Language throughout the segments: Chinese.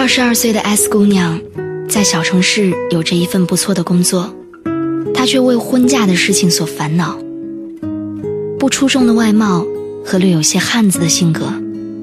二十二岁的 S 姑娘，在小城市有着一份不错的工作，她却为婚嫁的事情所烦恼。不出众的外貌和略有些汉子的性格，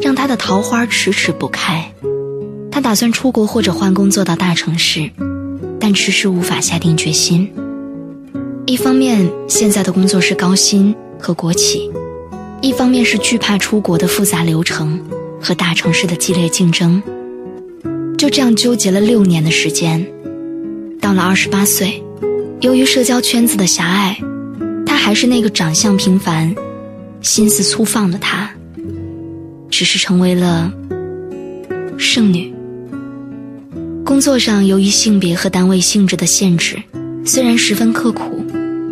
让她的桃花迟迟不开。她打算出国或者换工作到大城市，但迟迟无法下定决心。一方面，现在的工作是高薪和国企；一方面是惧怕出国的复杂流程和大城市的激烈竞争。就这样纠结了六年的时间，到了二十八岁，由于社交圈子的狭隘，她还是那个长相平凡、心思粗放的她，只是成为了剩女。工作上由于性别和单位性质的限制，虽然十分刻苦，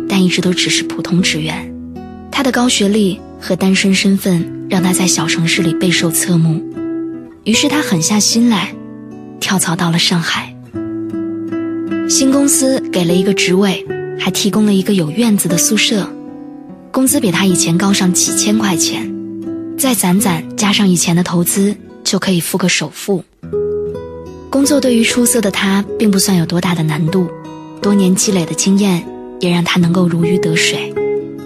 但一直都只是普通职员。她的高学历和单身身份让她在小城市里备受侧目，于是她狠下心来。跳槽到了上海，新公司给了一个职位，还提供了一个有院子的宿舍，工资比他以前高上几千块钱，再攒攒加上以前的投资，就可以付个首付。工作对于出色的他并不算有多大的难度，多年积累的经验也让他能够如鱼得水，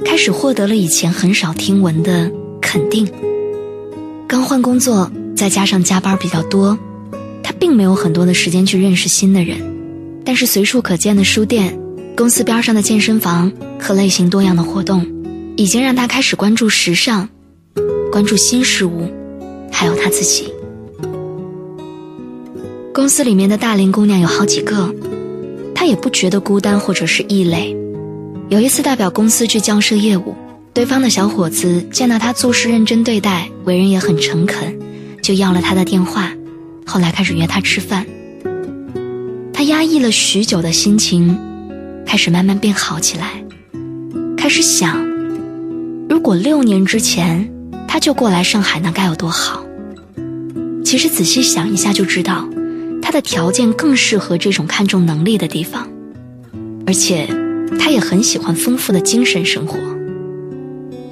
开始获得了以前很少听闻的肯定。刚换工作，再加上加班比较多。并没有很多的时间去认识新的人，但是随处可见的书店、公司边上的健身房和类型多样的活动，已经让他开始关注时尚，关注新事物，还有他自己。公司里面的大龄姑娘有好几个，他也不觉得孤单或者是异类。有一次代表公司去交涉业务，对方的小伙子见到他做事认真对待，为人也很诚恳，就要了他的电话。后来开始约他吃饭，他压抑了许久的心情，开始慢慢变好起来。开始想，如果六年之前他就过来上海，那该有多好。其实仔细想一下就知道，他的条件更适合这种看重能力的地方，而且他也很喜欢丰富的精神生活。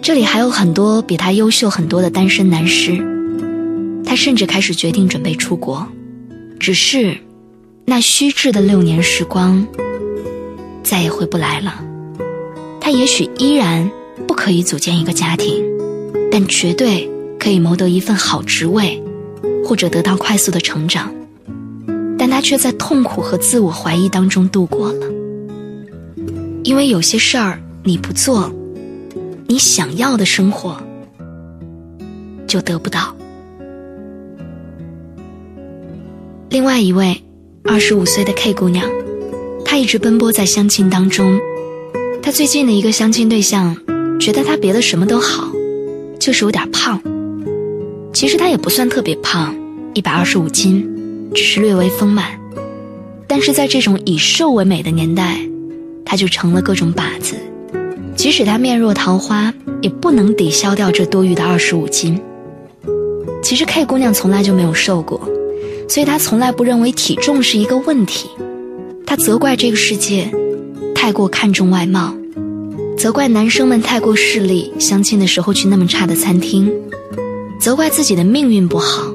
这里还有很多比他优秀很多的单身男士。他甚至开始决定准备出国，只是那虚掷的六年时光再也回不来了。他也许依然不可以组建一个家庭，但绝对可以谋得一份好职位，或者得到快速的成长。但他却在痛苦和自我怀疑当中度过了，因为有些事儿你不做，你想要的生活就得不到。另外一位，二十五岁的 K 姑娘，她一直奔波在相亲当中。她最近的一个相亲对象，觉得她别的什么都好，就是有点胖。其实她也不算特别胖，一百二十五斤，只是略微丰满。但是在这种以瘦为美的年代，她就成了各种靶子。即使她面若桃花，也不能抵消掉这多余的二十五斤。其实 K 姑娘从来就没有瘦过。所以他从来不认为体重是一个问题，他责怪这个世界太过看重外貌，责怪男生们太过势利，相亲的时候去那么差的餐厅，责怪自己的命运不好，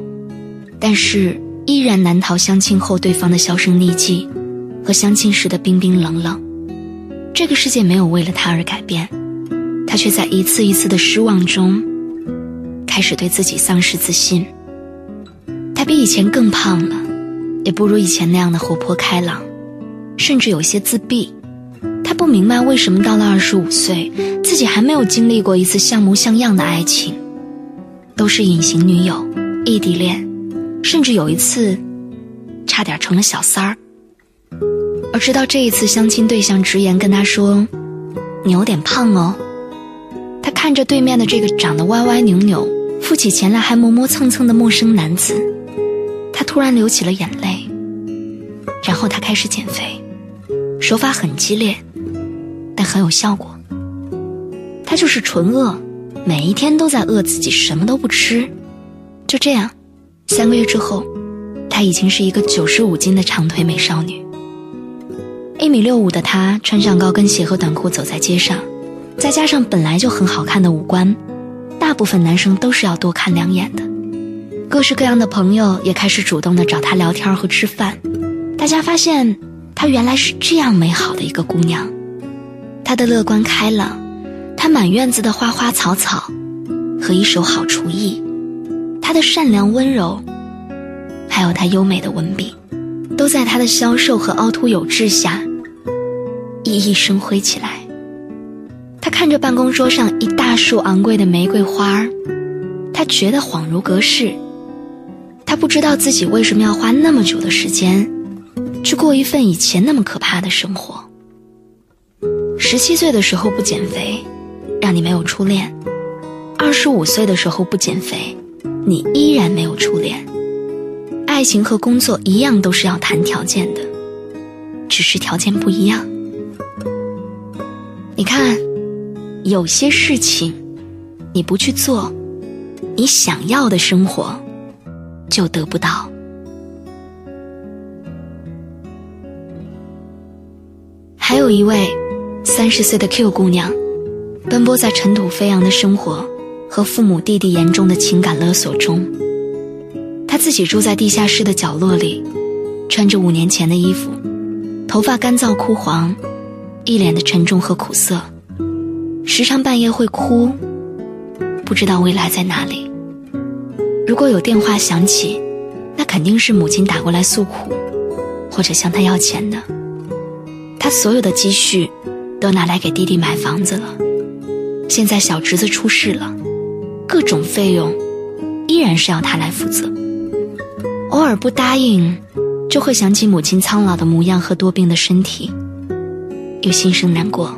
但是依然难逃相亲后对方的销声匿迹和相亲时的冰冰冷冷。这个世界没有为了他而改变，他却在一次一次的失望中开始对自己丧失自信。比以前更胖了，也不如以前那样的活泼开朗，甚至有些自闭。他不明白为什么到了二十五岁，自己还没有经历过一次像模像样的爱情，都是隐形女友、异地恋，甚至有一次，差点成了小三儿。而直到这一次相亲对象直言跟他说：“你有点胖哦。”他看着对面的这个长得歪歪扭扭、付起前来还磨磨蹭蹭的陌生男子。突然流起了眼泪，然后他开始减肥，手法很激烈，但很有效果。他就是纯饿，每一天都在饿自己，什么都不吃。就这样，三个月之后，她已经是一个九十五斤的长腿美少女。一米六五的她，穿上高跟鞋和短裤走在街上，再加上本来就很好看的五官，大部分男生都是要多看两眼的。各式各样的朋友也开始主动的找她聊天和吃饭。大家发现她原来是这样美好的一个姑娘，她的乐观开朗，她满院子的花花草草，和一手好厨艺，她的善良温柔，还有她优美的文笔，都在她的消瘦和凹凸有致下，熠熠生辉起来。他看着办公桌上一大束昂贵的玫瑰花儿，他觉得恍如隔世。不知道自己为什么要花那么久的时间，去过一份以前那么可怕的生活。十七岁的时候不减肥，让你没有初恋；二十五岁的时候不减肥，你依然没有初恋。爱情和工作一样，都是要谈条件的，只是条件不一样。你看。有些事情，你不去做，你想要的生活就得不到。还有一位三十岁的 Q 姑娘，奔波在尘土飞扬的生活和父母弟弟严重的情感勒索中，她自己住在地下室的角落里，穿着五年前的衣服，头发干燥枯黄，一脸的沉重和苦涩。时常半夜会哭，不知道未来在哪里。如果有电话响起，那肯定是母亲打过来诉苦，或者向他要钱的。他所有的积蓄都拿来给弟弟买房子了，现在小侄子出事了，各种费用依然是要他来负责。偶尔不答应，就会想起母亲苍老的模样和多病的身体，又心生难过。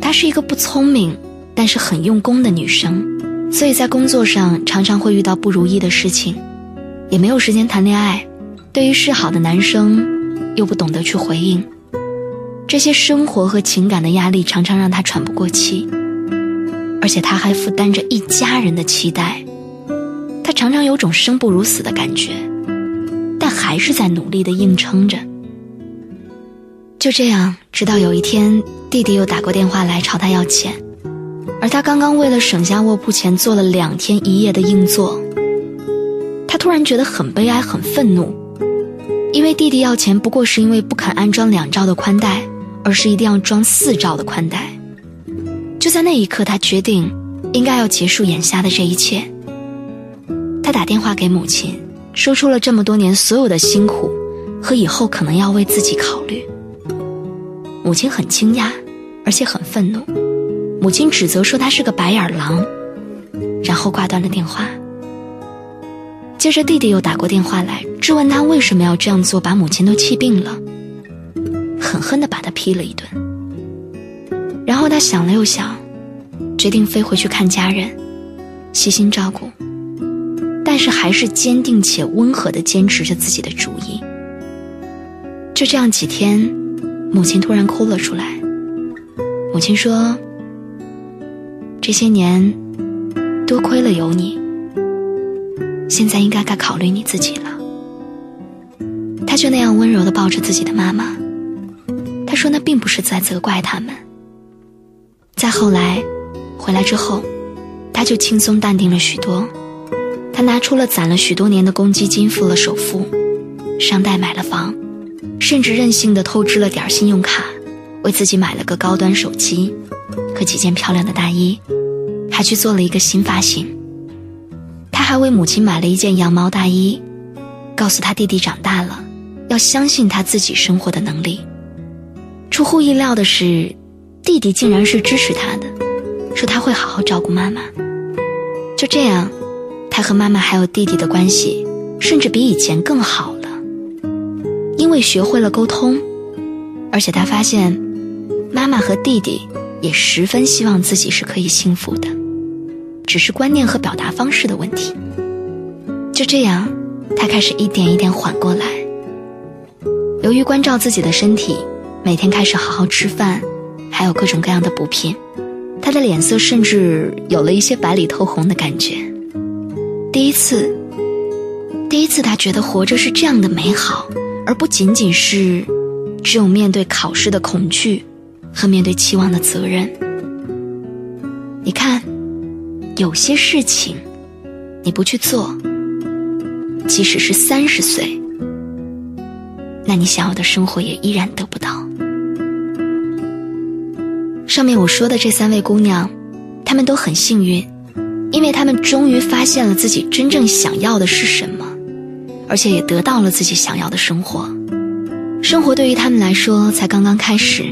她是一个不聪明，但是很用功的女生，所以在工作上常常会遇到不如意的事情，也没有时间谈恋爱。对于示好的男生，又不懂得去回应，这些生活和情感的压力常常让他喘不过气，而且他还负担着一家人的期待，他常常有种生不如死的感觉，但还是在努力的硬撑着。就这样，直到有一天，弟弟又打过电话来朝他要钱，而他刚刚为了省下卧铺钱做了两天一夜的硬座。他突然觉得很悲哀、很愤怒，因为弟弟要钱不过是因为不肯安装两兆的宽带，而是一定要装四兆的宽带。就在那一刻，他决定应该要结束眼下的这一切。他打电话给母亲，说出了这么多年所有的辛苦和以后可能要为自己考虑。母亲很惊讶，而且很愤怒。母亲指责说他是个白眼狼，然后挂断了电话。接着弟弟又打过电话来，质问他为什么要这样做，把母亲都气病了，狠狠地把他批了一顿。然后他想了又想，决定飞回去看家人，悉心照顾，但是还是坚定且温和地坚持着自己的主意。就这样几天。母亲突然哭了出来。母亲说：“这些年，多亏了有你。现在应该该考虑你自己了。”他就那样温柔地抱着自己的妈妈。他说：“那并不是在责怪他们。”再后来，回来之后，他就轻松淡定了许多。他拿出了攒了许多年的公积金，付了首付，商贷买了房。甚至任性的透支了点信用卡，为自己买了个高端手机和几件漂亮的大衣，还去做了一个新发型。他还为母亲买了一件羊毛大衣，告诉他弟弟长大了要相信他自己生活的能力。出乎意料的是，弟弟竟然是支持他的，说他会好好照顾妈妈。就这样，他和妈妈还有弟弟的关系，甚至比以前更好了。因为学会了沟通，而且他发现，妈妈和弟弟也十分希望自己是可以幸福的，只是观念和表达方式的问题。就这样，他开始一点一点缓过来。由于关照自己的身体，每天开始好好吃饭，还有各种各样的补品，他的脸色甚至有了一些白里透红的感觉。第一次，第一次，他觉得活着是这样的美好。而不仅仅是只有面对考试的恐惧和面对期望的责任。你看，有些事情你不去做，即使是三十岁，那你想要的生活也依然得不到。上面我说的这三位姑娘，她们都很幸运，因为她们终于发现了自己真正想要的是什么，而且也得到了自己想要的生活。生活对于她们来说才刚刚开始，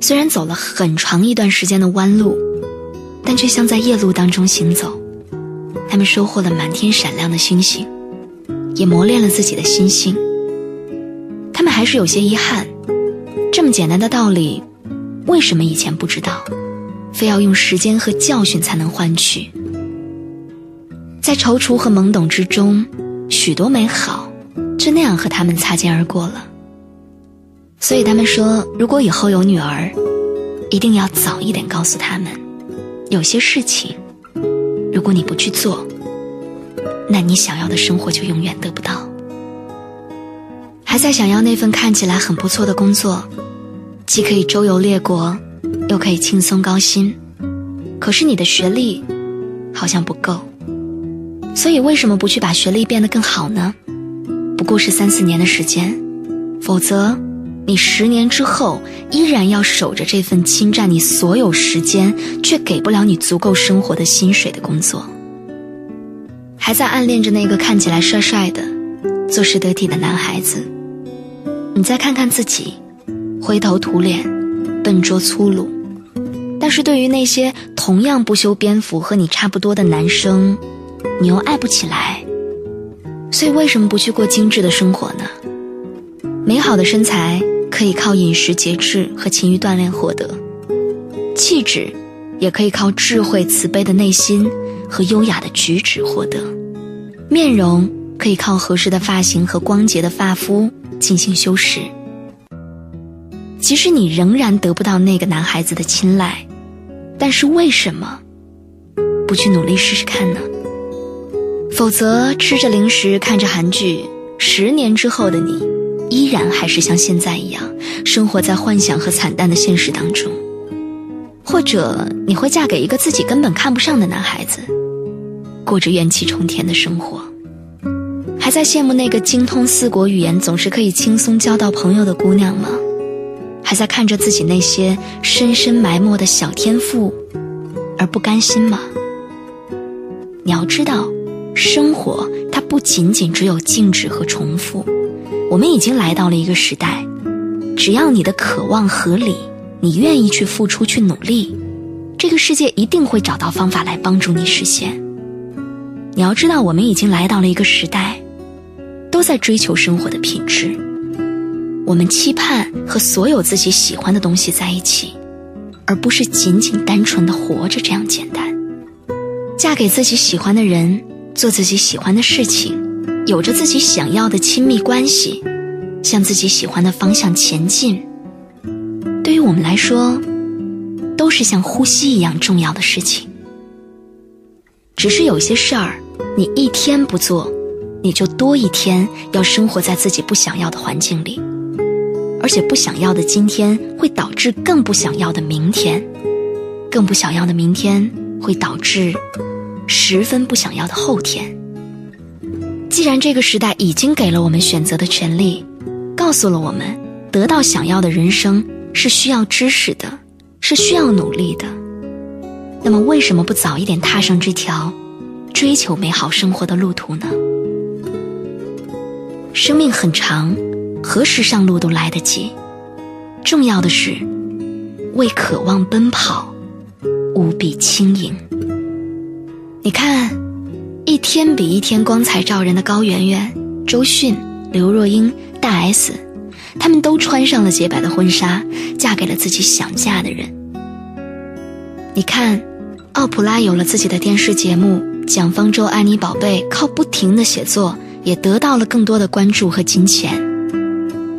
虽然走了很长一段时间的弯路，但却像在夜路当中行走。他们收获了满天闪亮的星星，也磨练了自己的心性。他们还是有些遗憾，这么简单的道理，为什么以前不知道，非要用时间和教训才能换取？在踌躇和懵懂之中，许多美好就那样和他们擦肩而过了。所以他们说，如果以后有女儿，一定要早一点告诉他们，有些事情。如果你不去做，那你想要的生活就永远得不到。还在想要那份看起来很不错的工作，既可以周游列国，又可以轻松高薪，可是你的学历好像不够，所以为什么不去把学历变得更好呢？不过是三四年的时间，否则。你十年之后依然要守着这份侵占你所有时间却给不了你足够生活的薪水的工作，还在暗恋着那个看起来帅帅的、做事得体的男孩子。你再看看自己，灰头土脸、笨拙粗鲁，但是对于那些同样不修边幅和你差不多的男生，你又爱不起来。所以为什么不去过精致的生活呢？美好的身材。可以靠饮食节制和勤于锻炼获得，气质也可以靠智慧慈悲的内心和优雅的举止获得，面容可以靠合适的发型和光洁的发肤进行修饰。即使你仍然得不到那个男孩子的青睐，但是为什么不去努力试试看呢？否则吃着零食看着韩剧，十年之后的你。依然还是像现在一样，生活在幻想和惨淡的现实当中，或者你会嫁给一个自己根本看不上的男孩子，过着怨气冲天的生活，还在羡慕那个精通四国语言、总是可以轻松交到朋友的姑娘吗？还在看着自己那些深深埋没的小天赋而不甘心吗？你要知道，生活它不仅仅只有静止和重复。我们已经来到了一个时代，只要你的渴望合理，你愿意去付出、去努力，这个世界一定会找到方法来帮助你实现。你要知道，我们已经来到了一个时代，都在追求生活的品质。我们期盼和所有自己喜欢的东西在一起，而不是仅仅单纯的活着这样简单。嫁给自己喜欢的人，做自己喜欢的事情。有着自己想要的亲密关系，向自己喜欢的方向前进，对于我们来说，都是像呼吸一样重要的事情。只是有些事儿，你一天不做，你就多一天要生活在自己不想要的环境里，而且不想要的今天会导致更不想要的明天，更不想要的明天会导致十分不想要的后天。既然这个时代已经给了我们选择的权利，告诉了我们得到想要的人生是需要知识的，是需要努力的，那么为什么不早一点踏上这条追求美好生活的路途呢？生命很长，何时上路都来得及。重要的是，为渴望奔跑，无比轻盈。你看。一天比一天光彩照人的高圆圆、周迅、刘若英、大 S，他们都穿上了洁白的婚纱，嫁给了自己想嫁的人。你看，奥普拉有了自己的电视节目，蒋方舟、安妮宝贝靠不停的写作，也得到了更多的关注和金钱。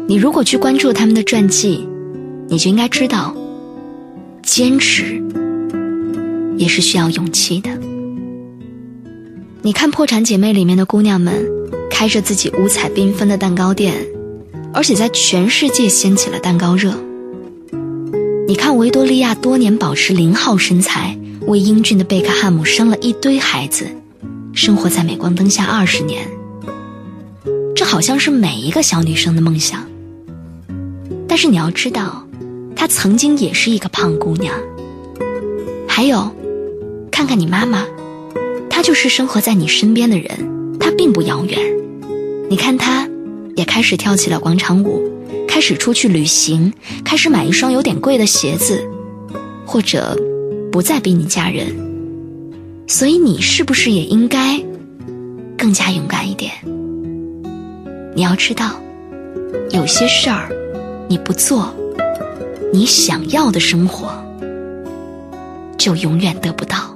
你如果去关注他们的传记，你就应该知道，坚持也是需要勇气的。你看《破产姐妹》里面的姑娘们，开着自己五彩缤纷的蛋糕店，而且在全世界掀起了蛋糕热。你看维多利亚多年保持零号身材，为英俊的贝克汉姆生了一堆孩子，生活在镁光灯下二十年，这好像是每一个小女生的梦想。但是你要知道，她曾经也是一个胖姑娘。还有，看看你妈妈，就是生活在你身边的人，他并不遥远。你看他，也开始跳起了广场舞，开始出去旅行，开始买一双有点贵的鞋子，或者不再逼你嫁人。所以你是不是也应该更加勇敢一点？你要知道，有些事儿你不做，你想要的生活就永远得不到。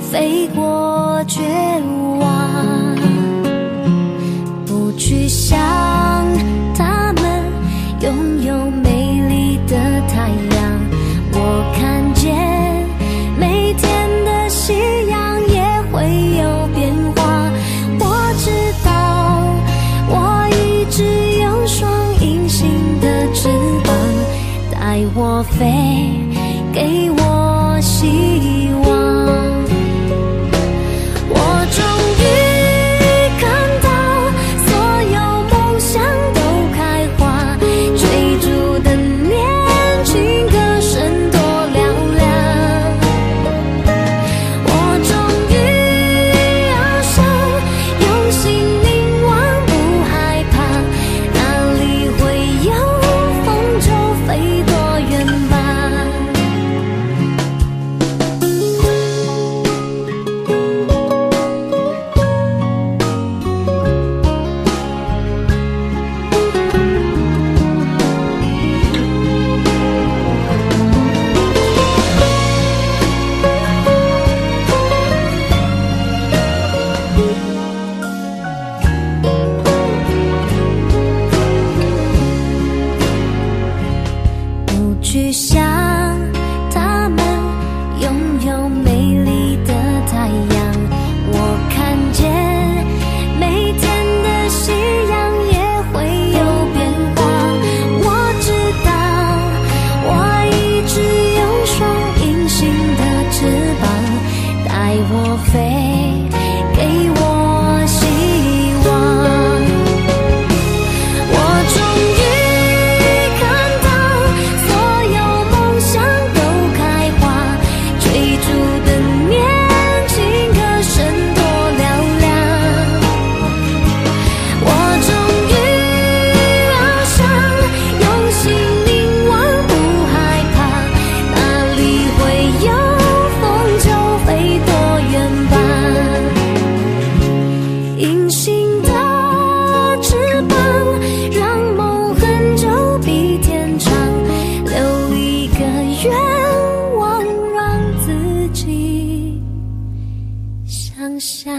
飞过绝望，不去想他们拥有美丽的太阳。我看见每天的夕阳也会有变化。我知道我一直有双隐形的翅膀，带我飞，给下